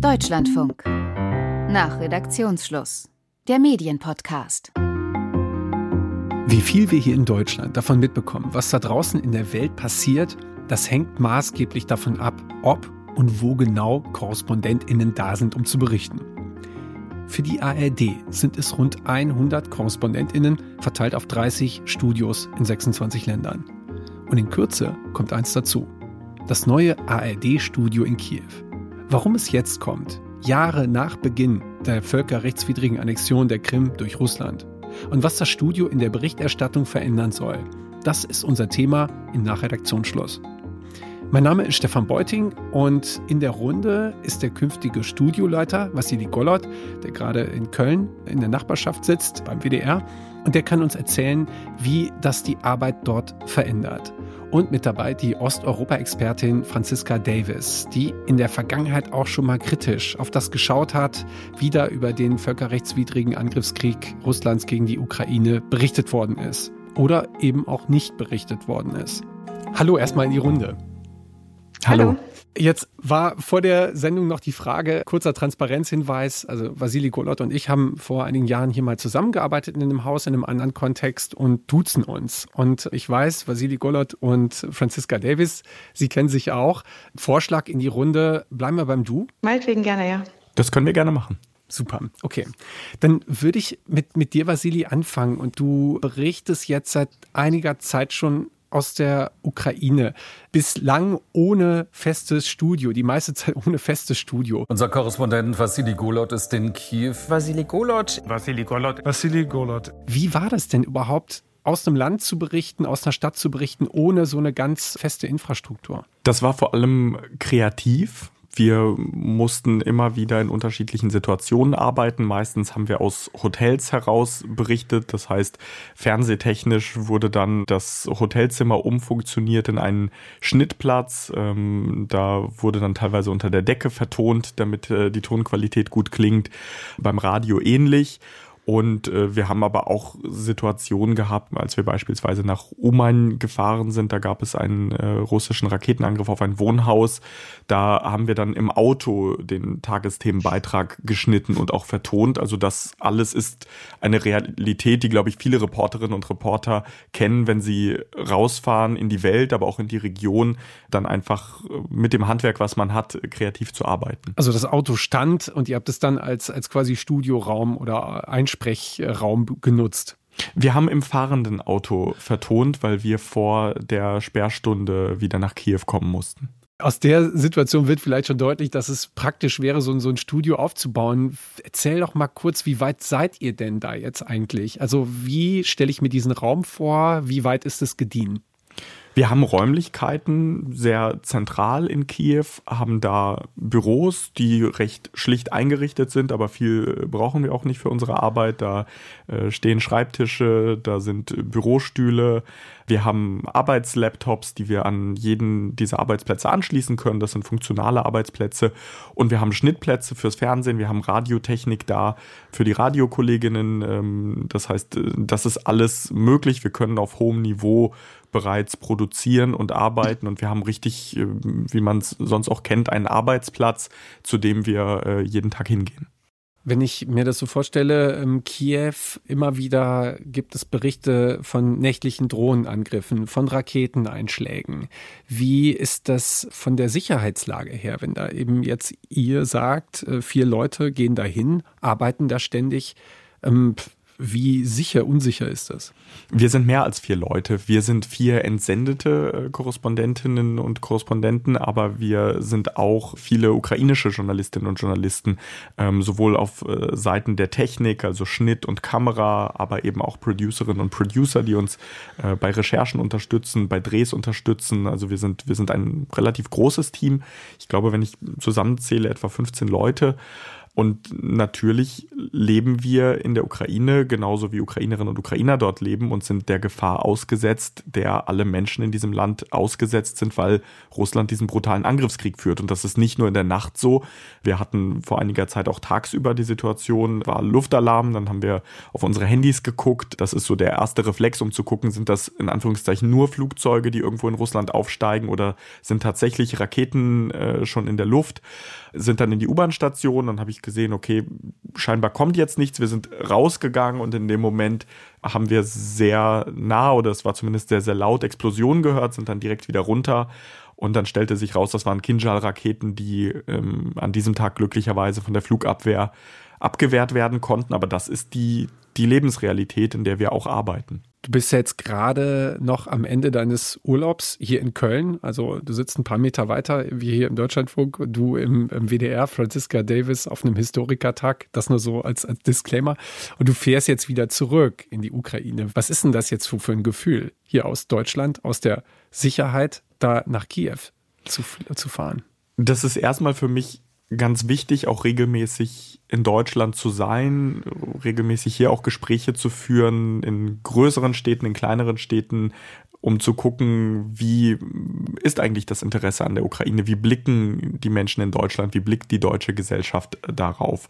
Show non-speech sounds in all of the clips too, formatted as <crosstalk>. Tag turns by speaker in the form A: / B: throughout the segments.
A: Deutschlandfunk. Nach Redaktionsschluss. Der Medienpodcast.
B: Wie viel wir hier in Deutschland davon mitbekommen, was da draußen in der Welt passiert, das hängt maßgeblich davon ab, ob und wo genau KorrespondentInnen da sind, um zu berichten. Für die ARD sind es rund 100 KorrespondentInnen verteilt auf 30 Studios in 26 Ländern. Und in Kürze kommt eins dazu. Das neue ARD-Studio in Kiew. Warum es jetzt kommt, Jahre nach Beginn der völkerrechtswidrigen Annexion der Krim durch Russland und was das Studio in der Berichterstattung verändern soll, das ist unser Thema im Nachredaktionsschluss. Mein Name ist Stefan Beuting und in der Runde ist der künftige Studioleiter Vassili Gollot, der gerade in Köln in der Nachbarschaft sitzt beim WDR und der kann uns erzählen, wie das die Arbeit dort verändert. Und mit dabei die Osteuropa-Expertin Franziska Davis, die in der Vergangenheit auch schon mal kritisch auf das geschaut hat, wie da über den völkerrechtswidrigen Angriffskrieg Russlands gegen die Ukraine berichtet worden ist. Oder eben auch nicht berichtet worden ist. Hallo erstmal in die Runde. Hallo. Jetzt war vor der Sendung noch die Frage, kurzer Transparenzhinweis. Also Vasili Golot und ich haben vor einigen Jahren hier mal zusammengearbeitet in einem Haus, in einem anderen Kontext und duzen uns. Und ich weiß, Vasili Golot und Franziska Davis, Sie kennen sich auch. Vorschlag in die Runde, bleiben wir beim Du?
C: Meinetwegen gerne, ja.
D: Das können wir gerne machen.
B: Super, okay. Dann würde ich mit, mit dir, Vasili, anfangen. Und du berichtest jetzt seit einiger Zeit schon aus der Ukraine. Bislang ohne festes Studio, die meiste Zeit <laughs> ohne festes Studio.
E: Unser Korrespondent Vassili Golot ist in Kiew.
F: Vassili Golot.
G: Vassili Golot. Vassili Golot.
B: Wie war das denn überhaupt? aus einem Land zu berichten, aus einer Stadt zu berichten, ohne so eine ganz feste Infrastruktur?
D: Das war vor allem kreativ. Wir mussten immer wieder in unterschiedlichen Situationen arbeiten. Meistens haben wir aus Hotels heraus berichtet. Das heißt, fernsehtechnisch wurde dann das Hotelzimmer umfunktioniert in einen Schnittplatz. Ähm, da wurde dann teilweise unter der Decke vertont, damit äh, die Tonqualität gut klingt. Beim Radio ähnlich. Und äh, wir haben aber auch Situationen gehabt, als wir beispielsweise nach Uman gefahren sind, da gab es einen äh, russischen Raketenangriff auf ein Wohnhaus. Da haben wir dann im Auto den Tagesthemenbeitrag geschnitten und auch vertont. Also das alles ist eine Realität, die, glaube ich, viele Reporterinnen und Reporter kennen, wenn sie rausfahren in die Welt, aber auch in die Region, dann einfach äh, mit dem Handwerk, was man hat, kreativ zu arbeiten.
B: Also das Auto stand und ihr habt es dann als, als quasi Studioraum oder Einspruch Sprechraum genutzt?
D: Wir haben im fahrenden Auto vertont, weil wir vor der Sperrstunde wieder nach Kiew kommen mussten.
B: Aus der Situation wird vielleicht schon deutlich, dass es praktisch wäre, so, so ein Studio aufzubauen. Erzähl doch mal kurz, wie weit seid ihr denn da jetzt eigentlich? Also wie stelle ich mir diesen Raum vor? Wie weit ist es gediehen?
D: Wir haben Räumlichkeiten sehr zentral in Kiew, haben da Büros, die recht schlicht eingerichtet sind, aber viel brauchen wir auch nicht für unsere Arbeit. Da äh, stehen Schreibtische, da sind Bürostühle, wir haben Arbeitslaptops, die wir an jeden dieser Arbeitsplätze anschließen können. Das sind funktionale Arbeitsplätze. Und wir haben Schnittplätze fürs Fernsehen. Wir haben Radiotechnik da für die Radiokolleginnen. Ähm, das heißt, äh, das ist alles möglich. Wir können auf hohem Niveau bereits produzieren und arbeiten und wir haben richtig, äh, wie man es sonst auch kennt, einen Arbeitsplatz, zu dem wir äh, jeden Tag hingehen.
B: Wenn ich mir das so vorstelle, in Kiew immer wieder gibt es Berichte von nächtlichen Drohnenangriffen, von Raketeneinschlägen. Wie ist das von der Sicherheitslage her, wenn da eben jetzt ihr sagt, äh, vier Leute gehen dahin, arbeiten da ständig? Wie sicher, unsicher ist das?
D: Wir sind mehr als vier Leute. Wir sind vier entsendete äh, Korrespondentinnen und Korrespondenten, aber wir sind auch viele ukrainische Journalistinnen und Journalisten, ähm, sowohl auf äh, Seiten der Technik, also Schnitt und Kamera, aber eben auch Producerinnen und Producer, die uns äh, bei Recherchen unterstützen, bei Drehs unterstützen. Also wir sind, wir sind ein relativ großes Team. Ich glaube, wenn ich zusammenzähle, etwa 15 Leute. Und natürlich leben wir in der Ukraine, genauso wie Ukrainerinnen und Ukrainer dort leben und sind der Gefahr ausgesetzt, der alle Menschen in diesem Land ausgesetzt sind, weil Russland diesen brutalen Angriffskrieg führt. Und das ist nicht nur in der Nacht so. Wir hatten vor einiger Zeit auch tagsüber die Situation, war Luftalarm, dann haben wir auf unsere Handys geguckt. Das ist so der erste Reflex, um zu gucken, sind das in Anführungszeichen nur Flugzeuge, die irgendwo in Russland aufsteigen oder sind tatsächlich Raketen äh, schon in der Luft? Sind dann in die U-Bahn-Station, dann habe ich gesehen, okay, scheinbar kommt jetzt nichts. Wir sind rausgegangen und in dem Moment haben wir sehr nah oder es war zumindest sehr, sehr laut Explosionen gehört, sind dann direkt wieder runter. Und dann stellte sich raus, das waren Kinjal-Raketen, die ähm, an diesem Tag glücklicherweise von der Flugabwehr abgewehrt werden konnten. Aber das ist die, die Lebensrealität, in der wir auch arbeiten.
B: Du bist jetzt gerade noch am Ende deines Urlaubs hier in Köln. Also du sitzt ein paar Meter weiter, wie hier im Deutschlandfunk, du im, im WDR, Franziska Davis auf einem Historikertag. Das nur so als, als Disclaimer. Und du fährst jetzt wieder zurück in die Ukraine. Was ist denn das jetzt für, für ein Gefühl, hier aus Deutschland, aus der Sicherheit, da nach Kiew zu, zu fahren?
D: Das ist erstmal für mich ganz wichtig, auch regelmäßig in Deutschland zu sein, regelmäßig hier auch Gespräche zu führen, in größeren Städten, in kleineren Städten, um zu gucken, wie ist eigentlich das Interesse an der Ukraine, wie blicken die Menschen in Deutschland, wie blickt die deutsche Gesellschaft darauf.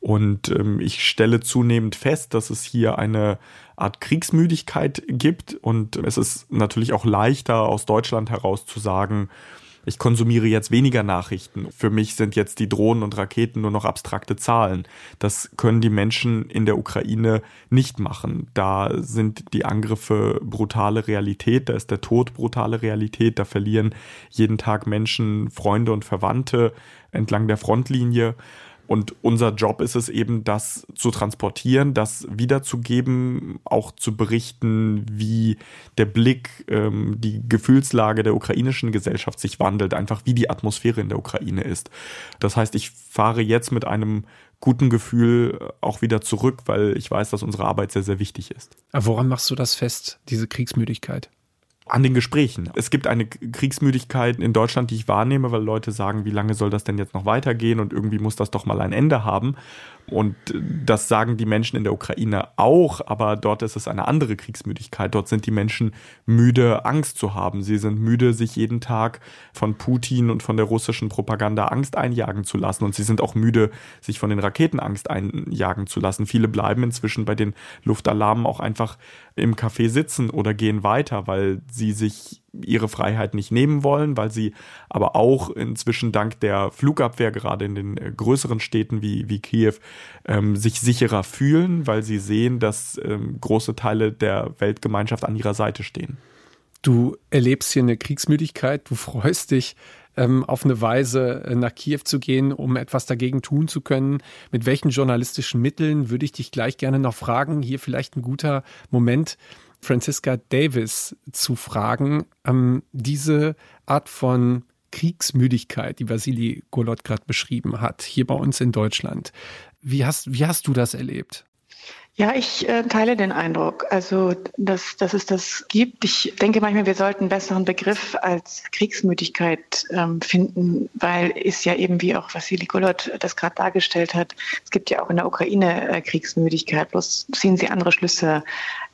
D: Und ähm, ich stelle zunehmend fest, dass es hier eine Art Kriegsmüdigkeit gibt. Und es ist natürlich auch leichter aus Deutschland heraus zu sagen, ich konsumiere jetzt weniger Nachrichten. Für mich sind jetzt die Drohnen und Raketen nur noch abstrakte Zahlen. Das können die Menschen in der Ukraine nicht machen. Da sind die Angriffe brutale Realität, da ist der Tod brutale Realität, da verlieren jeden Tag Menschen, Freunde und Verwandte entlang der Frontlinie. Und unser Job ist es eben, das zu transportieren, das wiederzugeben, auch zu berichten, wie der Blick, ähm, die Gefühlslage der ukrainischen Gesellschaft sich wandelt, einfach wie die Atmosphäre in der Ukraine ist. Das heißt, ich fahre jetzt mit einem guten Gefühl auch wieder zurück, weil ich weiß, dass unsere Arbeit sehr, sehr wichtig ist.
B: Aber woran machst du das fest, diese Kriegsmüdigkeit?
D: An den Gesprächen. Es gibt eine Kriegsmüdigkeit in Deutschland, die ich wahrnehme, weil Leute sagen, wie lange soll das denn jetzt noch weitergehen und irgendwie muss das doch mal ein Ende haben. Und das sagen die Menschen in der Ukraine auch, aber dort ist es eine andere Kriegsmüdigkeit. Dort sind die Menschen müde, Angst zu haben. Sie sind müde, sich jeden Tag von Putin und von der russischen Propaganda Angst einjagen zu lassen. Und sie sind auch müde, sich von den Raketen Angst einjagen zu lassen. Viele bleiben inzwischen bei den Luftalarmen auch einfach im Café sitzen oder gehen weiter, weil sie sich ihre Freiheit nicht nehmen wollen, weil sie aber auch inzwischen dank der Flugabwehr gerade in den äh, größeren Städten wie, wie Kiew ähm, sich sicherer fühlen, weil sie sehen, dass ähm, große Teile der Weltgemeinschaft an ihrer Seite stehen.
B: Du erlebst hier eine Kriegsmüdigkeit, du freust dich ähm, auf eine Weise äh, nach Kiew zu gehen, um etwas dagegen tun zu können. Mit welchen journalistischen Mitteln würde ich dich gleich gerne noch fragen? Hier vielleicht ein guter Moment Franziska Davis zu fragen, ähm, diese Art von Kriegsmüdigkeit, die Vasili Golot gerade beschrieben hat, hier bei uns in Deutschland. Wie hast, wie hast du das erlebt?
C: Ja, ich äh, teile den Eindruck, also dass, dass es das gibt. Ich denke manchmal, wir sollten einen besseren Begriff als Kriegsmüdigkeit ähm, finden, weil es ja eben, wie auch Vassili Golot das gerade dargestellt hat, es gibt ja auch in der Ukraine äh, Kriegsmüdigkeit, bloß ziehen sie andere Schlüsse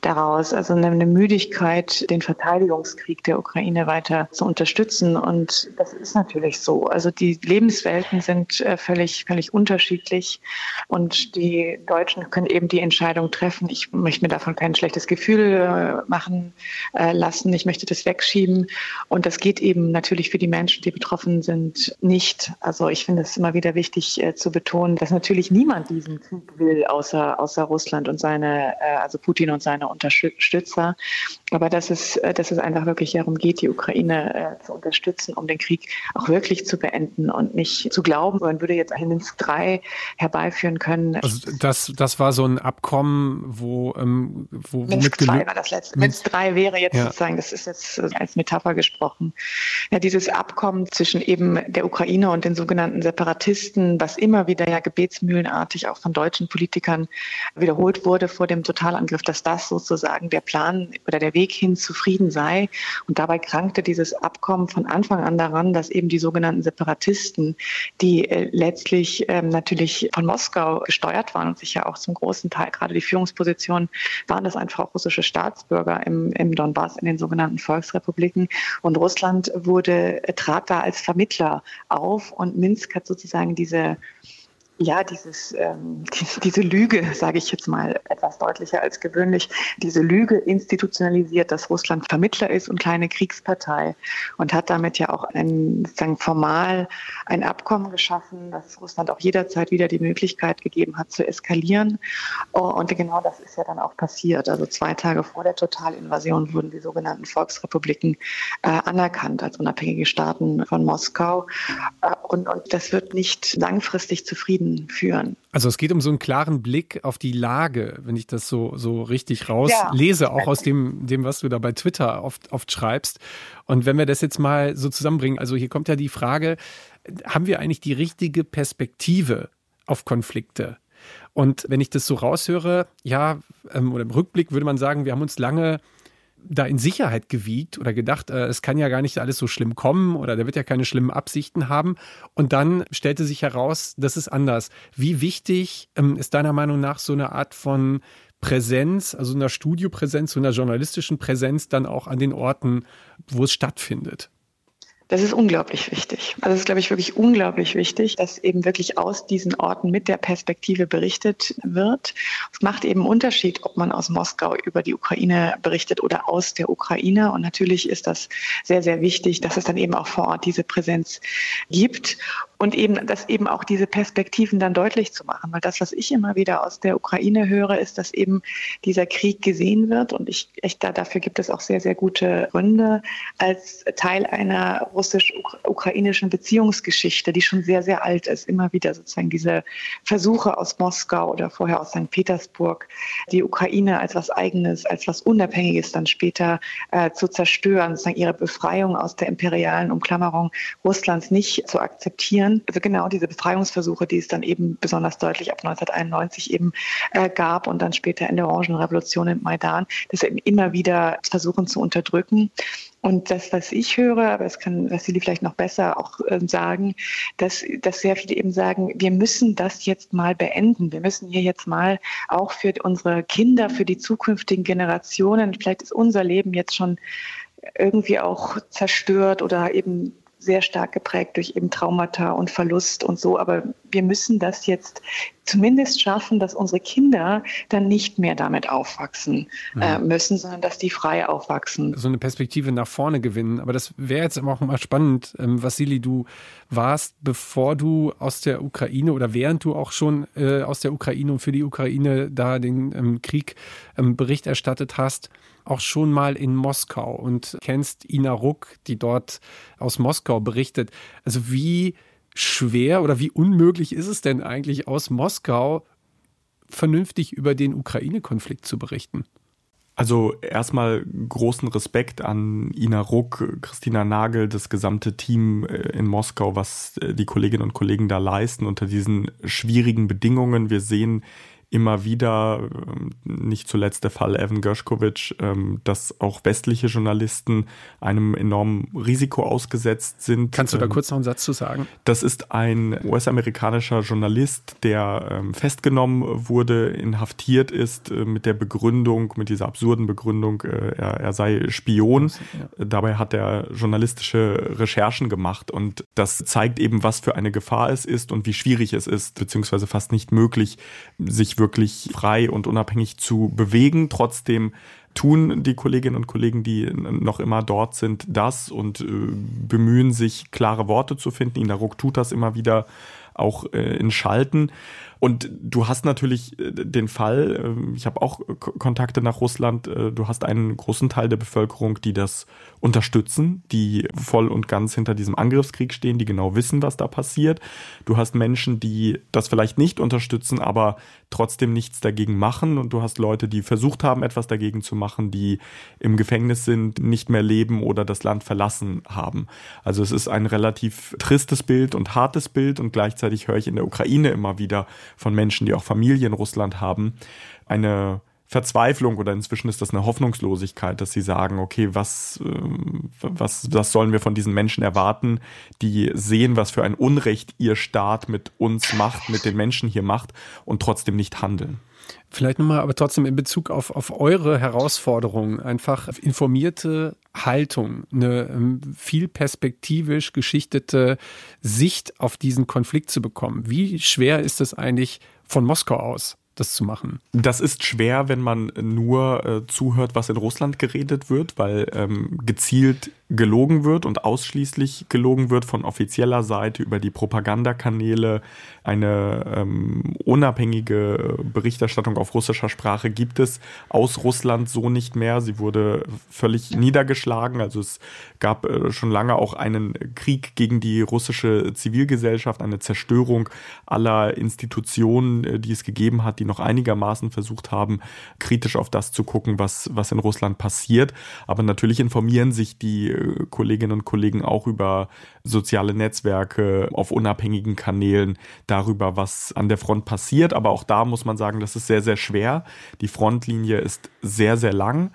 C: daraus. Also eine, Müdigkeit, den Verteidigungskrieg der Ukraine weiter zu unterstützen. Und das ist natürlich so. Also die Lebenswelten sind äh, völlig, völlig unterschiedlich und die Deutschen können eben die Entscheidung Entscheidung treffen. Ich möchte mir davon kein schlechtes Gefühl äh, machen äh, lassen. Ich möchte das wegschieben. Und das geht eben natürlich für die Menschen, die betroffen sind, nicht. Also ich finde es immer wieder wichtig äh, zu betonen, dass natürlich niemand diesen Krieg will, außer, außer Russland und seine, also Putin und seine Unterstützer. Aber dass es, dass es einfach wirklich darum geht, die Ukraine zu unterstützen, um den Krieg auch wirklich zu beenden und nicht zu glauben, man würde jetzt einen Minsk 3 herbeiführen können.
B: Also das, das war so ein Abkommen, Abkommen, wo, ähm, wo
C: Minsk 2 war das letzte. Minsk 3 wäre jetzt ja. sozusagen, das ist jetzt äh, als Metapher gesprochen. Ja, dieses Abkommen zwischen eben der Ukraine und den sogenannten Separatisten, was immer wieder ja gebetsmühlenartig auch von deutschen Politikern wiederholt wurde vor dem Totalangriff, dass das sozusagen der Plan oder der Weg hin zu Frieden sei. Und dabei krankte dieses Abkommen von Anfang an daran, dass eben die sogenannten Separatisten, die äh, letztlich ähm, natürlich von Moskau gesteuert waren und sich ja auch zum großen Teil, gerade die Führungspositionen, waren das einfach auch russische Staatsbürger im, im Donbass, in den sogenannten Volksrepubliken. Und Russland wurde, trat da als Vermittler auf und Minsk hat sozusagen diese ja, dieses, ähm, die, <laughs> diese Lüge, sage ich jetzt mal etwas deutlicher als gewöhnlich, diese Lüge institutionalisiert, dass Russland Vermittler ist und kleine Kriegspartei und hat damit ja auch ein, sagen, formal ein Abkommen geschaffen, das Russland auch jederzeit wieder die Möglichkeit gegeben hat zu eskalieren. Oh, und genau das ist ja dann auch passiert. Also zwei Tage vor der Totalinvasion wurden die sogenannten Volksrepubliken äh, anerkannt als unabhängige Staaten von Moskau. Äh, und, und das wird nicht langfristig zufrieden Frieden führen.
B: Also es geht um so einen klaren Blick auf die Lage, wenn ich das so, so richtig rauslese, ja. auch aus dem, dem, was du da bei Twitter oft, oft schreibst. Und wenn wir das jetzt mal so zusammenbringen, also hier kommt ja die Frage, haben wir eigentlich die richtige Perspektive auf Konflikte? Und wenn ich das so raushöre, ja, ähm, oder im Rückblick würde man sagen, wir haben uns lange da in Sicherheit gewiegt oder gedacht, äh, es kann ja gar nicht alles so schlimm kommen oder der wird ja keine schlimmen Absichten haben. Und dann stellte sich heraus, das ist anders. Wie wichtig ähm, ist deiner Meinung nach so eine Art von Präsenz, also einer Studiopräsenz, so einer journalistischen Präsenz dann auch an den Orten, wo es stattfindet?
C: Das ist unglaublich wichtig. Also es ist, glaube ich, wirklich unglaublich wichtig, dass eben wirklich aus diesen Orten mit der Perspektive berichtet wird. Es macht eben Unterschied, ob man aus Moskau über die Ukraine berichtet oder aus der Ukraine. Und natürlich ist das sehr, sehr wichtig, dass es dann eben auch vor Ort diese Präsenz gibt und eben das eben auch diese Perspektiven dann deutlich zu machen. Weil das, was ich immer wieder aus der Ukraine höre, ist, dass eben dieser Krieg gesehen wird. Und ich echt da, dafür gibt es auch sehr, sehr gute Gründe als Teil einer russisch-ukrainischen Beziehungsgeschichte, die schon sehr, sehr alt ist. Immer wieder sozusagen diese Versuche aus Moskau oder vorher aus St. Petersburg, die Ukraine als was Eigenes, als was Unabhängiges dann später äh, zu zerstören, sozusagen ihre Befreiung aus der imperialen Umklammerung Russlands nicht zu akzeptieren. Also genau diese Befreiungsversuche, die es dann eben besonders deutlich ab 1991 eben äh, gab und dann später in der Orangenrevolution in Maidan, das eben immer wieder versuchen zu unterdrücken. Und das, was ich höre, aber das kann Vassili vielleicht noch besser auch äh, sagen, dass, dass sehr viele eben sagen, wir müssen das jetzt mal beenden. Wir müssen hier jetzt mal auch für unsere Kinder, für die zukünftigen Generationen, vielleicht ist unser Leben jetzt schon irgendwie auch zerstört oder eben sehr stark geprägt durch eben Traumata und Verlust und so. Aber wir müssen das jetzt zumindest schaffen, dass unsere Kinder dann nicht mehr damit aufwachsen mhm. äh, müssen, sondern dass die frei aufwachsen.
B: So eine Perspektive nach vorne gewinnen. Aber das wäre jetzt auch mal spannend. Ähm, Vassili, du warst, bevor du aus der Ukraine oder während du auch schon äh, aus der Ukraine und für die Ukraine da den ähm, Krieg ähm, Bericht erstattet hast, auch schon mal in Moskau und kennst Ina Ruck, die dort aus Moskau berichtet. Also wie schwer oder wie unmöglich ist es denn eigentlich aus Moskau vernünftig über den Ukraine-Konflikt zu berichten?
D: Also erstmal großen Respekt an Ina Ruck, Christina Nagel, das gesamte Team äh, in Moskau, was äh, die Kolleginnen und Kollegen da leisten unter diesen schwierigen Bedingungen. Wir sehen immer wieder, ähm, nicht zuletzt der Fall Evan Gershkovich, ähm, dass auch westliche Journalisten einem enormen Risiko ausgesetzt sind.
B: Kannst du da ähm, kurz noch einen Satz zu sagen?
D: Das ist ein US-amerikanischer Journalist, der festgenommen wurde, inhaftiert ist äh, mit der Begründung, mit dieser absurden Begründung, äh, er, er sei Spion. Ja. Dabei hat er journalistische Recherchen gemacht und das zeigt eben, was für eine Gefahr es ist und wie schwierig es ist, beziehungsweise fast nicht möglich, sich wirklich frei und unabhängig zu bewegen. Trotzdem tun die Kolleginnen und Kollegen, die noch immer dort sind, das und äh, bemühen sich, klare Worte zu finden. Ina Ruck tut das immer wieder auch äh, in Schalten. Und du hast natürlich äh, den Fall, ähm, ich habe auch Kontakte nach Russland, äh, du hast einen großen Teil der Bevölkerung, die das unterstützen, die voll und ganz hinter diesem Angriffskrieg stehen, die genau wissen, was da passiert. Du hast Menschen, die das vielleicht nicht unterstützen, aber trotzdem nichts dagegen machen. Und du hast Leute, die versucht haben, etwas dagegen zu machen, die im Gefängnis sind, nicht mehr leben oder das Land verlassen haben. Also es ist ein relativ tristes Bild und hartes Bild und gleichzeitig höre ich in der Ukraine immer wieder von Menschen, die auch Familie in Russland haben, eine Verzweiflung oder inzwischen ist das eine Hoffnungslosigkeit, dass sie sagen, okay, was, äh, was, was sollen wir von diesen Menschen erwarten, die sehen, was für ein Unrecht ihr Staat mit uns macht, mit den Menschen hier macht und trotzdem nicht handeln.
B: Vielleicht nochmal, aber trotzdem in Bezug auf, auf eure Herausforderungen, einfach informierte Haltung, eine ähm, viel perspektivisch geschichtete Sicht auf diesen Konflikt zu bekommen. Wie schwer ist es eigentlich von Moskau aus? das zu machen?
D: Das ist schwer, wenn man nur äh, zuhört, was in Russland geredet wird, weil ähm, gezielt gelogen wird und ausschließlich gelogen wird von offizieller Seite über die Propagandakanäle. Eine ähm, unabhängige Berichterstattung auf russischer Sprache gibt es aus Russland so nicht mehr. Sie wurde völlig niedergeschlagen. Also es gab äh, schon lange auch einen Krieg gegen die russische Zivilgesellschaft, eine Zerstörung aller Institutionen, äh, die es gegeben hat, die noch einigermaßen versucht haben, kritisch auf das zu gucken, was, was in Russland passiert. Aber natürlich informieren sich die Kolleginnen und Kollegen auch über soziale Netzwerke, auf unabhängigen Kanälen darüber, was an der Front passiert. Aber auch da muss man sagen, das ist sehr, sehr schwer. Die Frontlinie ist sehr, sehr lang.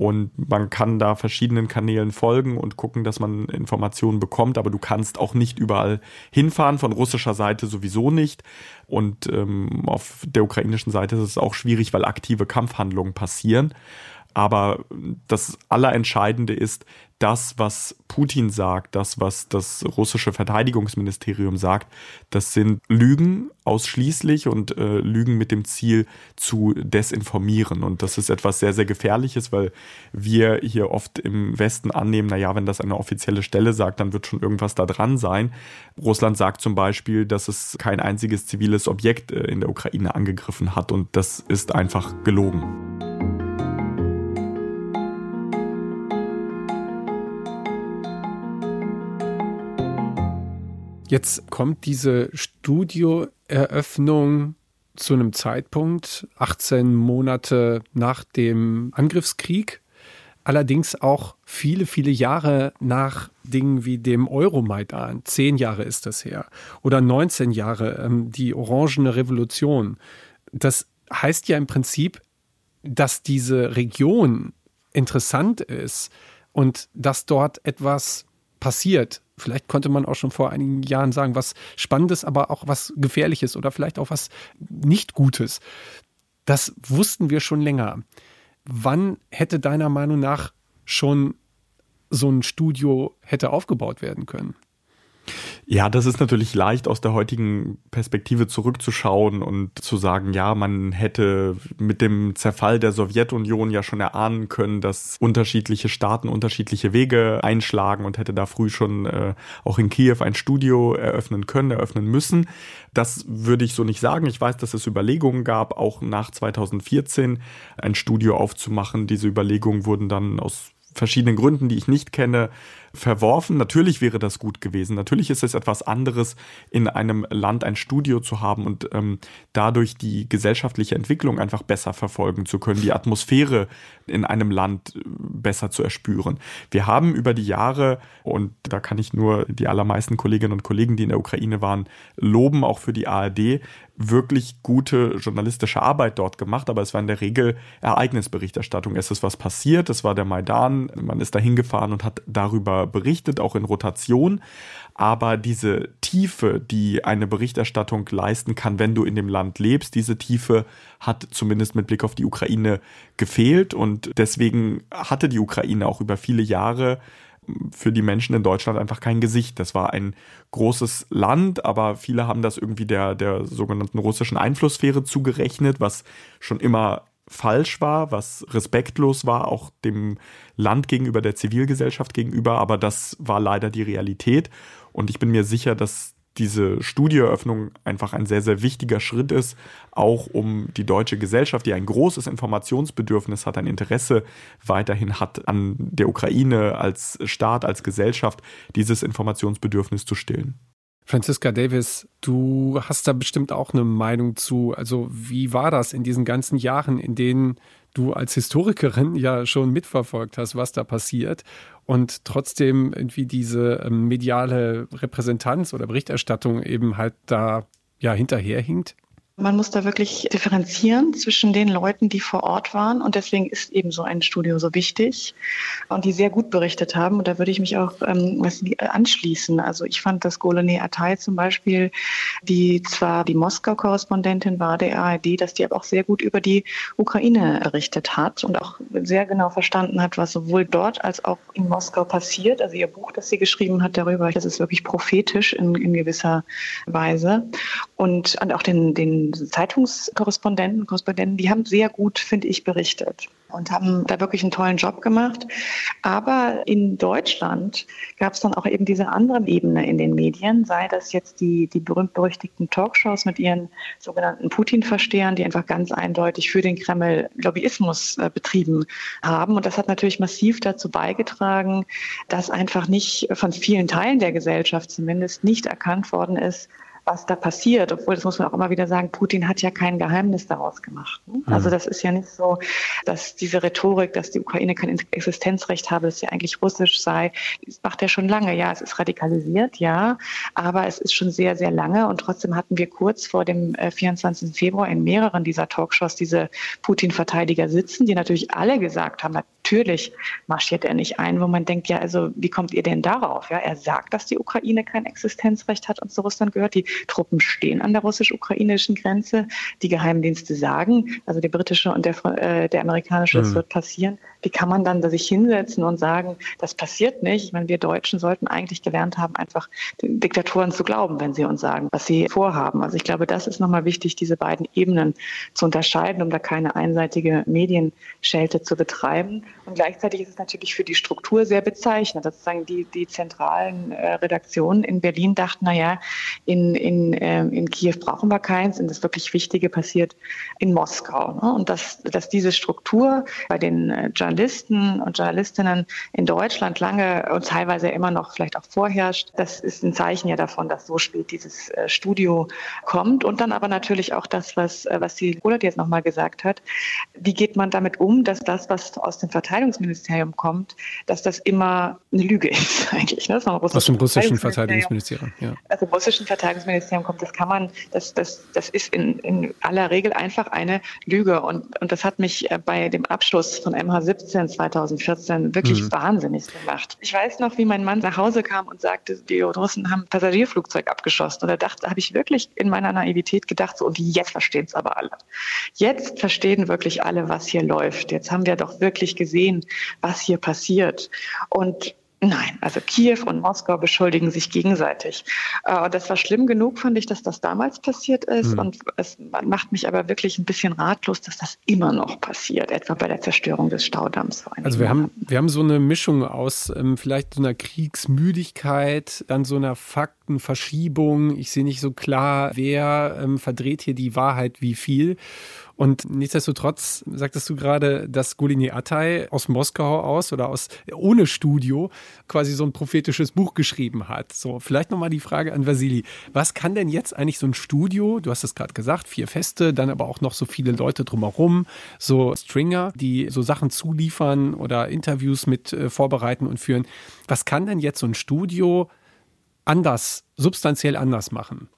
D: Und man kann da verschiedenen Kanälen folgen und gucken, dass man Informationen bekommt, aber du kannst auch nicht überall hinfahren, von russischer Seite sowieso nicht. Und ähm, auf der ukrainischen Seite ist es auch schwierig, weil aktive Kampfhandlungen passieren. Aber das Allerentscheidende ist, das, was Putin sagt, das, was das russische Verteidigungsministerium sagt, das sind Lügen ausschließlich und äh, Lügen mit dem Ziel zu desinformieren. Und das ist etwas sehr, sehr Gefährliches, weil wir hier oft im Westen annehmen, naja, wenn das eine offizielle Stelle sagt, dann wird schon irgendwas da dran sein. Russland sagt zum Beispiel, dass es kein einziges ziviles Objekt äh, in der Ukraine angegriffen hat und das ist einfach gelogen.
B: Jetzt kommt diese Studioeröffnung zu einem Zeitpunkt, 18 Monate nach dem Angriffskrieg, allerdings auch viele, viele Jahre nach Dingen wie dem Euromaidan. Zehn Jahre ist das her. Oder 19 Jahre, ähm, die Orangene Revolution. Das heißt ja im Prinzip, dass diese Region interessant ist und dass dort etwas passiert, vielleicht konnte man auch schon vor einigen Jahren sagen, was Spannendes, aber auch was Gefährliches oder vielleicht auch was nicht Gutes. Das wussten wir schon länger. Wann hätte deiner Meinung nach schon so ein Studio hätte aufgebaut werden können?
D: Ja, das ist natürlich leicht aus der heutigen Perspektive zurückzuschauen und zu sagen, ja, man hätte mit dem Zerfall der Sowjetunion ja schon erahnen können, dass unterschiedliche Staaten unterschiedliche Wege einschlagen und hätte da früh schon äh, auch in Kiew ein Studio eröffnen können, eröffnen müssen. Das würde ich so nicht sagen. Ich weiß, dass es Überlegungen gab, auch nach 2014 ein Studio aufzumachen. Diese Überlegungen wurden dann aus verschiedenen Gründen, die ich nicht kenne, verworfen. Natürlich wäre das gut gewesen. Natürlich ist es etwas anderes, in einem Land ein Studio zu haben und ähm, dadurch die gesellschaftliche Entwicklung einfach besser verfolgen zu können, die Atmosphäre in einem Land äh, besser zu erspüren. Wir haben über die Jahre, und da kann ich nur die allermeisten Kolleginnen und Kollegen, die in der Ukraine waren, loben, auch für die ARD, wirklich gute journalistische Arbeit dort gemacht, aber es war in der Regel Ereignisberichterstattung. Es ist was passiert, es war der Maidan, man ist da hingefahren und hat berichtet, auch in Rotation. Aber diese Tiefe, die eine Berichterstattung leisten kann, wenn du in dem Land lebst, diese Tiefe hat zumindest mit Blick auf die Ukraine gefehlt. Und deswegen hatte die Ukraine auch über viele Jahre für die Menschen in Deutschland einfach kein Gesicht. Das war ein großes Land, aber viele haben das irgendwie der, der sogenannten russischen Einflusssphäre zugerechnet, was schon immer falsch war, was respektlos war, auch dem Land gegenüber, der Zivilgesellschaft gegenüber, aber das war leider die Realität und ich bin mir sicher, dass diese Studieeröffnung einfach ein sehr, sehr wichtiger Schritt ist, auch um die deutsche Gesellschaft, die ein großes Informationsbedürfnis hat, ein Interesse weiterhin hat an der Ukraine als Staat, als Gesellschaft, dieses Informationsbedürfnis zu stillen.
B: Franziska Davis, du hast da bestimmt auch eine Meinung zu. Also wie war das in diesen ganzen Jahren, in denen du als Historikerin ja schon mitverfolgt hast, was da passiert und trotzdem irgendwie diese ähm, mediale Repräsentanz oder Berichterstattung eben halt da ja hinterherhinkt?
C: Man muss da wirklich differenzieren zwischen den Leuten, die vor Ort waren. Und deswegen ist eben so ein Studio so wichtig und die sehr gut berichtet haben. Und da würde ich mich auch ähm, anschließen. Also ich fand, dass Golone Atay zum Beispiel, die zwar die Moskau-Korrespondentin war der ARD, dass die aber auch sehr gut über die Ukraine errichtet hat und auch sehr genau verstanden hat, was sowohl dort als auch in Moskau passiert. Also ihr Buch, das sie geschrieben hat darüber, das ist wirklich prophetisch in, in gewisser Weise. Und, und auch den, den Zeitungskorrespondenten, Korrespondenten, die haben sehr gut, finde ich, berichtet und haben da wirklich einen tollen Job gemacht. Aber in Deutschland gab es dann auch eben diese andere Ebene in den Medien, sei das jetzt die, die berühmt-berüchtigten Talkshows mit ihren sogenannten Putin-Verstehern, die einfach ganz eindeutig für den Kreml Lobbyismus äh, betrieben haben. Und das hat natürlich massiv dazu beigetragen, dass einfach nicht von vielen Teilen der Gesellschaft zumindest nicht erkannt worden ist, was da passiert, obwohl das muss man auch immer wieder sagen, Putin hat ja kein Geheimnis daraus gemacht. Ne? Mhm. Also das ist ja nicht so, dass diese Rhetorik, dass die Ukraine kein Existenzrecht habe, dass sie eigentlich russisch sei, das macht er schon lange. Ja, es ist radikalisiert, ja, aber es ist schon sehr, sehr lange und trotzdem hatten wir kurz vor dem 24. Äh, Februar in mehreren dieser Talkshows diese Putin-Verteidiger sitzen, die natürlich alle gesagt haben, natürlich marschiert er nicht ein, wo man denkt, ja, also wie kommt ihr denn darauf? Ja, er sagt, dass die Ukraine kein Existenzrecht hat und zu Russland gehört. Die Truppen stehen an der russisch-ukrainischen Grenze. Die Geheimdienste sagen, also der britische und der, äh, der amerikanische, mhm. es wird passieren. Wie kann man dann da sich hinsetzen und sagen, das passiert nicht? Ich meine, wir Deutschen sollten eigentlich gelernt haben, einfach den Diktatoren zu glauben, wenn sie uns sagen, was sie vorhaben. Also ich glaube, das ist nochmal wichtig, diese beiden Ebenen zu unterscheiden, um da keine einseitige Medienschelte zu betreiben. Und gleichzeitig ist es natürlich für die Struktur sehr bezeichnend. dass sozusagen die, die zentralen äh, Redaktionen in Berlin dachten, naja, in, in, äh, in Kiew brauchen wir keins und das wirklich Wichtige passiert in Moskau. Ne? Und dass, dass diese Struktur bei den äh, Journalisten und Journalistinnen in Deutschland lange und teilweise immer noch vielleicht auch vorherrscht, das ist ein Zeichen ja davon, dass so spät dieses äh, Studio kommt. Und dann aber natürlich auch das, was, äh, was die Roland jetzt nochmal gesagt hat. Wie geht man damit um, dass das, was aus dem Verteidigungsministerium kommt, dass das immer eine Lüge <laughs> ist eigentlich. Ne?
B: Aus dem russischen Verteidigungsministerium, ja.
C: Also russischen Verteidigungsministerium kommt, das kann man, das, das, das ist in, in aller Regel einfach eine Lüge. Und, und das hat mich äh, bei dem Abschluss von MH17 2014 wirklich mhm. wahnsinnig gemacht. Ich weiß noch, wie mein Mann nach Hause kam und sagte, die Russen haben ein Passagierflugzeug abgeschossen. Und da dachte, habe ich wirklich in meiner Naivität gedacht, so, und jetzt verstehen es aber alle. Jetzt verstehen wirklich alle, was hier läuft. Jetzt haben wir doch wirklich gesehen, was hier passiert. Und Nein, also Kiew und Moskau beschuldigen sich gegenseitig. Äh, das war schlimm genug, fand ich, dass das damals passiert ist. Mhm. Und es macht mich aber wirklich ein bisschen ratlos, dass das immer noch passiert, etwa bei der Zerstörung des Staudamms.
B: Also wir haben, wir haben so eine Mischung aus ähm, vielleicht so einer Kriegsmüdigkeit, dann so einer Faktenverschiebung. Ich sehe nicht so klar, wer ähm, verdreht hier die Wahrheit wie viel. Und nichtsdestotrotz sagtest du gerade, dass Golini Atay aus Moskau aus oder aus ohne Studio quasi so ein prophetisches Buch geschrieben hat. So, vielleicht nochmal die Frage an Vasili. Was kann denn jetzt eigentlich so ein Studio, du hast es gerade gesagt, vier Feste, dann aber auch noch so viele Leute drumherum, so Stringer, die so Sachen zuliefern oder Interviews mit äh, vorbereiten und führen. Was kann denn jetzt so ein Studio anders, substanziell anders machen?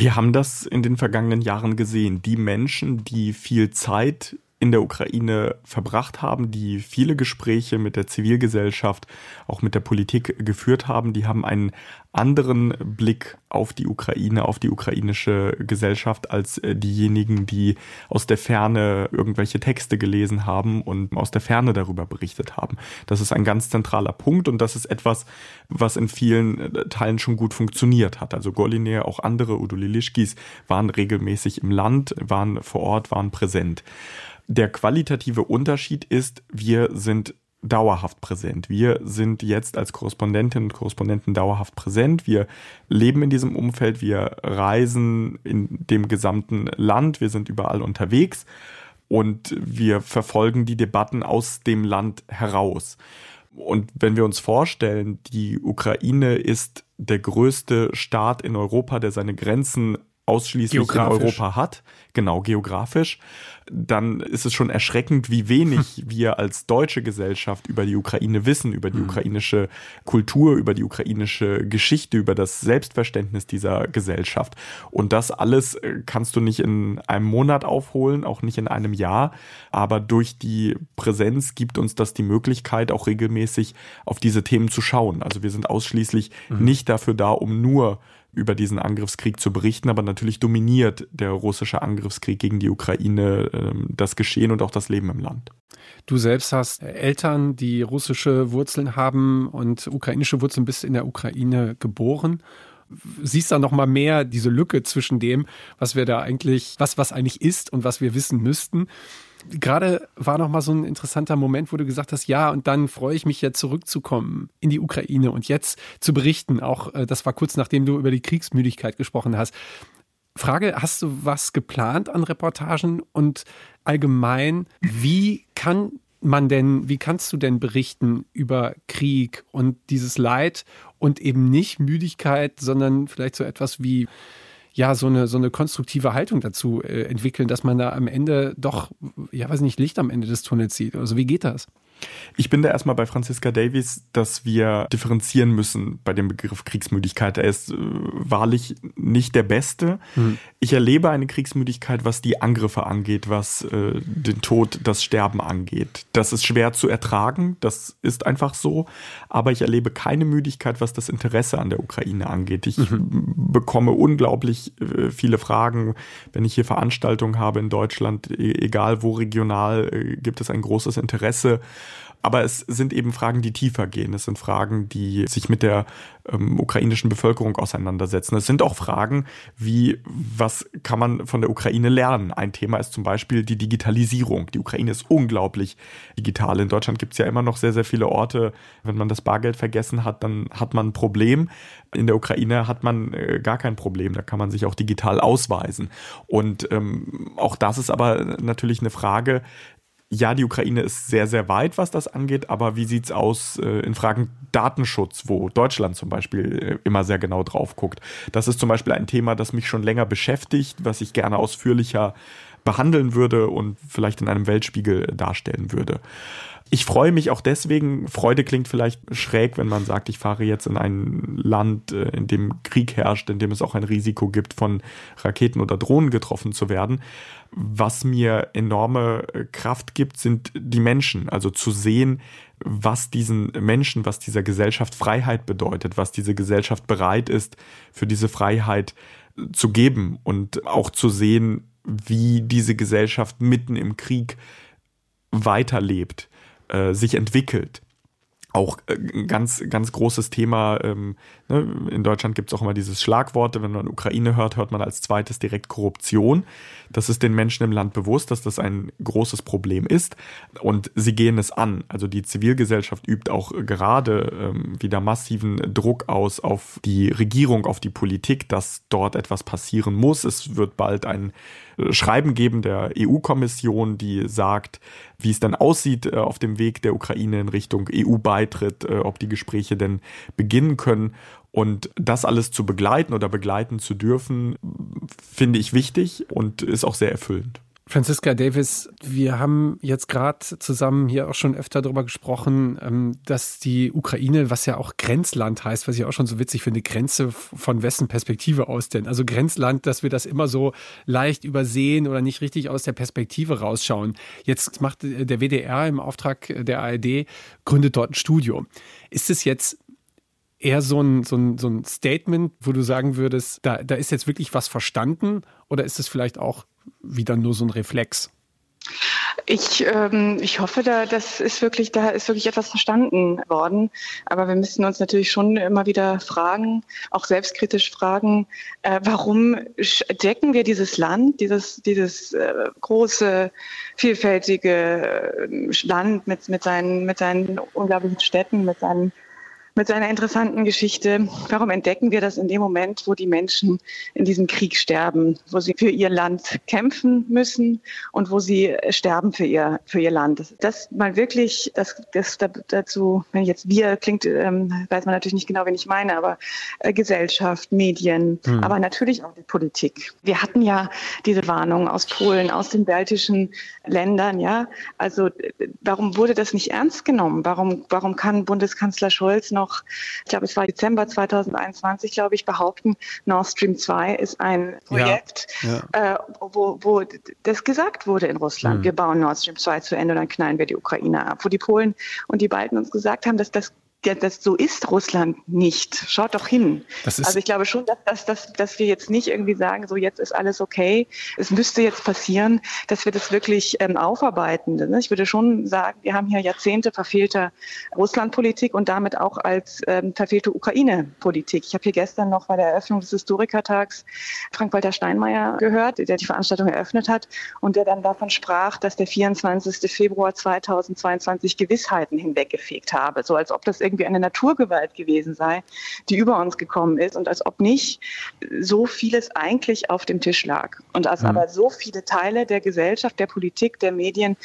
D: Wir haben das in den vergangenen Jahren gesehen. Die Menschen, die viel Zeit in der Ukraine verbracht haben, die viele Gespräche mit der Zivilgesellschaft, auch mit der Politik geführt haben, die haben einen anderen Blick auf die Ukraine, auf die ukrainische Gesellschaft als äh, diejenigen, die aus der Ferne irgendwelche Texte gelesen haben und aus der Ferne darüber berichtet haben. Das ist ein ganz zentraler Punkt und das ist etwas, was in vielen äh, Teilen schon gut funktioniert hat. Also Goline, auch andere Udo Lilischkis waren regelmäßig im Land, waren vor Ort, waren präsent. Der qualitative Unterschied ist, wir sind dauerhaft präsent. Wir sind jetzt als Korrespondentinnen und Korrespondenten dauerhaft präsent. Wir leben in diesem Umfeld, wir reisen in dem gesamten Land, wir sind überall unterwegs und wir verfolgen die Debatten aus dem Land heraus. Und wenn wir uns vorstellen, die Ukraine ist der größte Staat in Europa, der seine Grenzen ausschließlich in Europa hat, genau geografisch, dann ist es schon erschreckend, wie wenig <laughs> wir als deutsche Gesellschaft über die Ukraine wissen, über die mhm. ukrainische Kultur, über die ukrainische Geschichte, über das Selbstverständnis dieser Gesellschaft. Und das alles äh, kannst du nicht in einem Monat aufholen, auch nicht in einem Jahr, aber durch die Präsenz gibt uns das die Möglichkeit, auch regelmäßig auf diese Themen zu schauen. Also wir sind ausschließlich mhm. nicht dafür da, um nur über diesen Angriffskrieg zu berichten, aber natürlich dominiert der russische Angriffskrieg gegen die Ukraine äh, das Geschehen und auch das Leben im Land.
B: Du selbst hast Eltern, die russische Wurzeln haben und ukrainische Wurzeln, bist in der Ukraine geboren siehst da noch mal mehr diese Lücke zwischen dem, was wir da eigentlich, was was eigentlich ist und was wir wissen müssten gerade war noch mal so ein interessanter Moment, wo du gesagt hast, ja, und dann freue ich mich ja zurückzukommen in die Ukraine und jetzt zu berichten. Auch äh, das war kurz nachdem du über die Kriegsmüdigkeit gesprochen hast. Frage, hast du was geplant an Reportagen und allgemein, wie kann man denn, wie kannst du denn berichten über Krieg und dieses Leid und eben nicht Müdigkeit, sondern vielleicht so etwas wie ja, so eine, so eine konstruktive Haltung dazu äh, entwickeln, dass man da am Ende doch, ja, weiß nicht, Licht am Ende des Tunnels sieht. Also wie geht das?
D: Ich bin da erstmal bei Franziska Davies, dass wir differenzieren müssen bei dem Begriff Kriegsmüdigkeit. Er ist äh, wahrlich nicht der beste. Mhm. Ich erlebe eine Kriegsmüdigkeit, was die Angriffe angeht, was äh, den Tod, das Sterben angeht. Das ist schwer zu ertragen, das ist einfach so. Aber ich erlebe keine Müdigkeit, was das Interesse an der Ukraine angeht. Ich mhm. bekomme unglaublich äh, viele Fragen, wenn ich hier Veranstaltungen habe in Deutschland, e egal wo regional, äh, gibt es ein großes Interesse. Aber es sind eben Fragen, die tiefer gehen. Es sind Fragen, die sich mit der ähm, ukrainischen Bevölkerung auseinandersetzen. Es sind auch Fragen wie, was kann man von der Ukraine lernen? Ein Thema ist zum Beispiel die Digitalisierung. Die Ukraine ist unglaublich digital. In Deutschland gibt es ja immer noch sehr, sehr viele Orte. Wenn man das Bargeld vergessen hat, dann hat man ein Problem. In der Ukraine hat man äh, gar kein Problem. Da kann man sich auch digital ausweisen. Und ähm, auch das ist aber natürlich eine Frage, ja, die Ukraine ist sehr, sehr weit, was das angeht, aber wie sieht es aus äh, in Fragen Datenschutz, wo Deutschland zum Beispiel äh, immer sehr genau drauf guckt? Das ist zum Beispiel ein Thema, das mich schon länger beschäftigt, was ich gerne ausführlicher behandeln würde und vielleicht in einem Weltspiegel darstellen würde. Ich freue mich auch deswegen, Freude klingt vielleicht schräg, wenn man sagt, ich fahre jetzt in ein Land, äh, in dem Krieg herrscht, in dem es auch ein Risiko gibt, von Raketen oder Drohnen getroffen zu werden. Was mir enorme äh, Kraft gibt, sind die Menschen. Also zu sehen, was diesen Menschen, was dieser Gesellschaft Freiheit bedeutet, was diese Gesellschaft bereit ist, für diese Freiheit äh, zu geben und auch zu sehen, wie diese Gesellschaft mitten im Krieg weiterlebt äh, sich entwickelt. Auch äh, ein ganz, ganz großes Thema. Ähm, ne? In Deutschland gibt es auch immer dieses Schlagwort, wenn man Ukraine hört, hört man als zweites direkt Korruption. Das ist den Menschen im Land bewusst, dass das ein großes Problem ist. Und sie gehen es an. Also die Zivilgesellschaft übt auch gerade ähm, wieder massiven Druck aus auf die Regierung, auf die Politik, dass dort etwas passieren muss. Es wird bald ein äh, Schreiben geben der EU-Kommission, die sagt, wie es dann aussieht äh, auf dem Weg der Ukraine in Richtung EU-Beitritt, äh, ob die Gespräche denn beginnen können. Und das alles zu begleiten oder begleiten zu dürfen, finde ich wichtig und ist auch sehr erfüllend.
B: Franziska Davis, wir haben jetzt gerade zusammen hier auch schon öfter darüber gesprochen, ähm, dass die Ukraine, was ja auch Grenzland heißt, was ich auch schon so witzig finde, Grenze von wessen Perspektive aus denn? Also Grenzland, dass wir das immer so leicht übersehen oder nicht richtig aus der Perspektive rausschauen. Jetzt macht der WDR im Auftrag der ARD, gründet dort ein Studio. Ist es jetzt eher so ein, so, ein, so ein Statement, wo du sagen würdest, da, da ist jetzt wirklich was verstanden oder ist es vielleicht auch wieder nur so ein Reflex?
C: Ich, ähm, ich hoffe, da, das ist wirklich, da ist wirklich etwas verstanden worden. Aber wir müssen uns natürlich schon immer wieder fragen, auch selbstkritisch fragen, äh, warum decken wir dieses Land, dieses, dieses äh, große, vielfältige äh, Land mit, mit, seinen, mit seinen unglaublichen Städten, mit seinen mit seiner interessanten Geschichte. Warum entdecken wir das in dem Moment, wo die Menschen in diesem Krieg sterben, wo sie für ihr Land kämpfen müssen und wo sie sterben für ihr, für ihr Land? Das, mal wirklich, das, das dazu, wenn ich jetzt wir klingt, ähm, weiß man natürlich nicht genau, wen ich meine, aber äh, Gesellschaft, Medien, mhm. aber natürlich auch die Politik. Wir hatten ja diese Warnung aus Polen, aus den baltischen Ländern, ja. Also warum wurde das nicht ernst genommen? Warum, warum kann Bundeskanzler Scholz noch noch, ich glaube, es war Dezember 2021, glaube ich, behaupten, Nord Stream 2 ist ein Projekt, ja, ja. Äh, wo, wo das gesagt wurde in Russland. Mhm. Wir bauen Nord Stream 2 zu Ende und dann knallen wir die Ukraine ab. Wo die Polen und die Balten uns gesagt haben, dass das ja, das, so ist Russland nicht. Schaut doch hin. also ich glaube schon, dass, dass, dass, dass wir jetzt nicht irgendwie sagen, so jetzt ist alles okay. Es müsste jetzt passieren, dass wir das wirklich ähm, aufarbeiten. Ne? Ich würde schon sagen, wir haben hier Jahrzehnte verfehlter Russlandpolitik und damit auch als ähm, verfehlte Ukraine-Politik. Ich habe hier gestern noch bei der Eröffnung des Historikertags Frank-Walter Steinmeier gehört, der die Veranstaltung eröffnet hat und der dann davon sprach, dass der 24. Februar 2022 Gewissheiten hinweggefegt habe, so als ob das irgendwie eine Naturgewalt gewesen sei, die über uns gekommen ist und als ob nicht so vieles eigentlich auf dem Tisch lag und als mhm. aber so viele Teile der Gesellschaft, der Politik, der Medien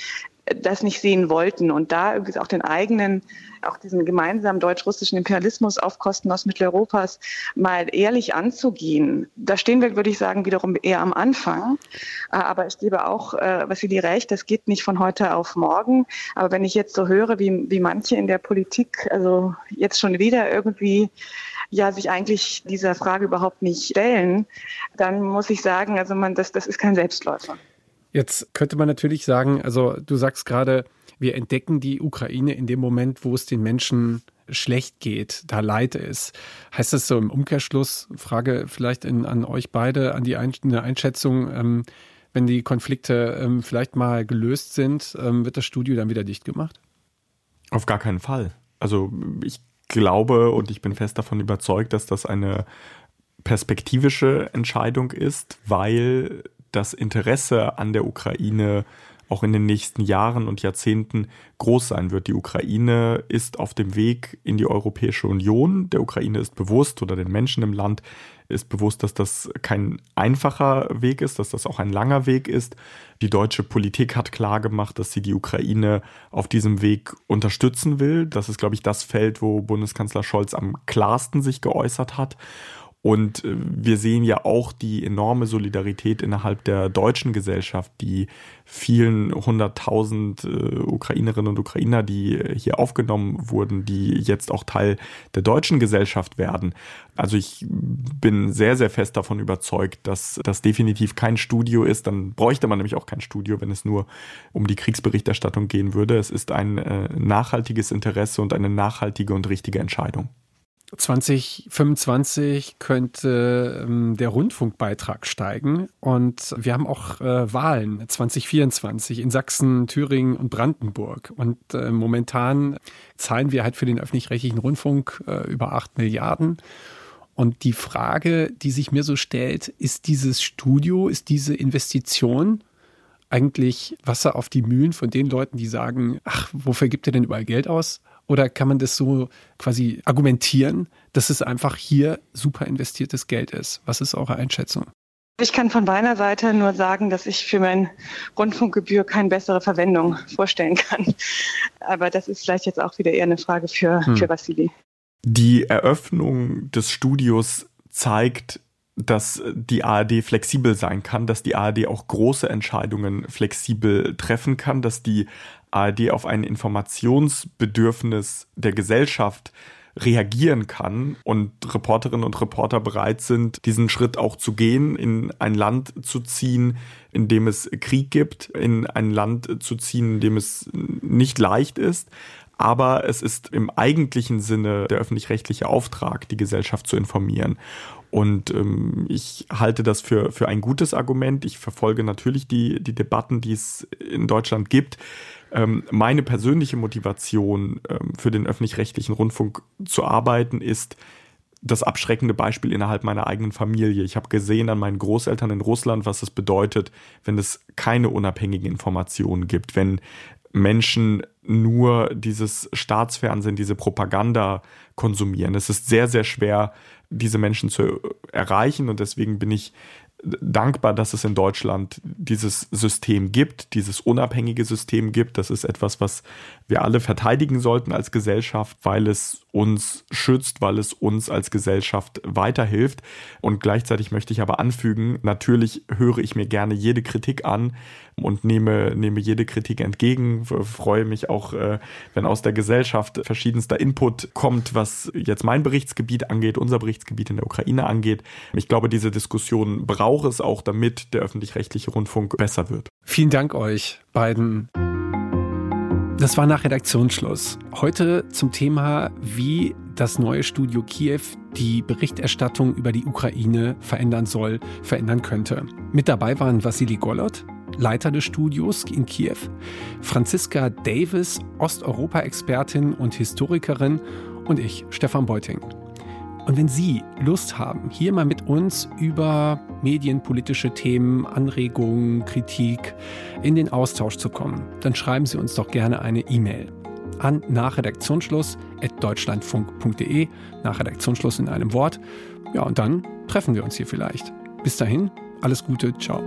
C: das nicht sehen wollten und da irgendwie auch den eigenen, auch diesen gemeinsamen deutsch-russischen Imperialismus auf Kosten aus Mitteleuropas mal ehrlich anzugehen. Da stehen wir, würde ich sagen, wiederum eher am Anfang. Äh, aber ich gebe auch äh, Vassili recht, das geht nicht von heute auf morgen. Aber wenn ich jetzt so höre, wie, wie manche in der Politik, also jetzt schon wieder irgendwie ja sich eigentlich dieser Frage überhaupt nicht stellen, dann muss ich sagen, also man, das, das ist kein Selbstläufer.
B: Jetzt könnte man natürlich sagen, also du sagst gerade, wir entdecken die Ukraine in dem Moment, wo es den Menschen schlecht geht, da Leid ist. Heißt das so im Umkehrschluss, Frage vielleicht in, an euch beide, an die Einschätzung, ähm, wenn die Konflikte ähm, vielleicht mal gelöst sind, ähm, wird das Studio dann wieder dicht gemacht?
D: Auf gar keinen Fall. Also ich glaube und ich bin fest davon überzeugt, dass das eine perspektivische Entscheidung ist, weil das Interesse an der Ukraine auch in den nächsten Jahren und Jahrzehnten groß sein wird. Die Ukraine ist auf dem Weg in die Europäische Union. Der Ukraine ist bewusst oder den Menschen im Land ist bewusst, dass das kein einfacher Weg ist, dass das auch ein langer Weg ist. Die deutsche Politik hat klar gemacht, dass sie die Ukraine auf diesem Weg unterstützen will. Das ist, glaube ich, das Feld, wo Bundeskanzler Scholz am klarsten sich geäußert hat. Und äh, wir sehen ja auch die enorme Solidarität innerhalb der deutschen Gesellschaft, die vielen hunderttausend äh, Ukrainerinnen und Ukrainer, die hier aufgenommen wurden, die jetzt auch Teil der deutschen Gesellschaft werden. Also ich bin sehr, sehr fest davon überzeugt, dass das definitiv kein Studio ist. Dann bräuchte man nämlich auch kein Studio, wenn es nur um die Kriegsberichterstattung gehen würde. Es ist ein äh, nachhaltiges Interesse und eine nachhaltige und richtige Entscheidung.
B: 2025 könnte ähm, der Rundfunkbeitrag steigen und wir haben auch äh, Wahlen 2024 in Sachsen, Thüringen und Brandenburg. Und äh, momentan zahlen wir halt für den öffentlich-rechtlichen Rundfunk äh, über 8 Milliarden. Und die Frage, die sich mir so stellt, ist dieses Studio, ist diese Investition eigentlich Wasser auf die Mühlen von den Leuten, die sagen, ach, wofür gibt ihr denn überall Geld aus? Oder kann man das so quasi argumentieren, dass es einfach hier super investiertes Geld ist? Was ist eure Einschätzung?
C: Ich kann von meiner Seite nur sagen, dass ich für meine Rundfunkgebühr keine bessere Verwendung vorstellen kann. Aber das ist vielleicht jetzt auch wieder eher eine Frage für, hm. für Vassili.
D: Die Eröffnung des Studios zeigt, dass die ARD flexibel sein kann, dass die ARD auch große Entscheidungen flexibel treffen kann, dass die ARD auf ein Informationsbedürfnis der Gesellschaft reagieren kann und Reporterinnen und Reporter bereit sind, diesen Schritt auch zu gehen, in ein Land zu ziehen, in dem es Krieg gibt, in ein Land zu ziehen, in dem es nicht leicht ist, Aber es ist im eigentlichen Sinne der öffentlich-rechtliche Auftrag, die Gesellschaft zu informieren. Und ähm, ich halte das für, für ein gutes Argument. Ich verfolge natürlich die, die Debatten, die es in Deutschland gibt. Ähm, meine persönliche Motivation ähm, für den öffentlich-rechtlichen Rundfunk zu arbeiten ist, das abschreckende Beispiel innerhalb meiner eigenen Familie. Ich habe gesehen an meinen Großeltern in Russland, was es bedeutet, wenn es keine unabhängigen Informationen gibt, wenn Menschen nur dieses Staatsfernsehen, diese Propaganda konsumieren. Es ist sehr, sehr schwer, diese Menschen zu erreichen und deswegen bin ich dankbar, dass es in Deutschland dieses System gibt, dieses unabhängige System gibt. Das ist etwas, was wir alle verteidigen sollten als Gesellschaft, weil es uns schützt, weil es uns als Gesellschaft weiterhilft. Und gleichzeitig möchte ich aber anfügen, natürlich höre ich mir gerne jede Kritik an und nehme, nehme jede Kritik entgegen, freue mich auch, äh, wenn aus der Gesellschaft verschiedenster Input kommt, was jetzt mein Berichtsgebiet angeht, unser Berichtsgebiet in der Ukraine angeht. Ich glaube, diese Diskussion braucht es auch, damit der öffentlich-rechtliche Rundfunk besser wird.
B: Vielen Dank euch beiden. Das war nach Redaktionsschluss. Heute zum Thema, wie das neue Studio Kiew die Berichterstattung über die Ukraine verändern soll, verändern könnte. Mit dabei waren Vassili Golot, Leiter des Studios in Kiew, Franziska Davis, Osteuropa-Expertin und Historikerin und ich, Stefan Beuting. Und wenn Sie Lust haben, hier mal mit uns über medienpolitische Themen, Anregungen, Kritik in den Austausch zu kommen, dann schreiben Sie uns doch gerne eine E-Mail an nachredaktionsschluss.deutschlandfunk.de, nach Redaktionsschluss in einem Wort. Ja, und dann treffen wir uns hier vielleicht. Bis dahin, alles Gute, ciao.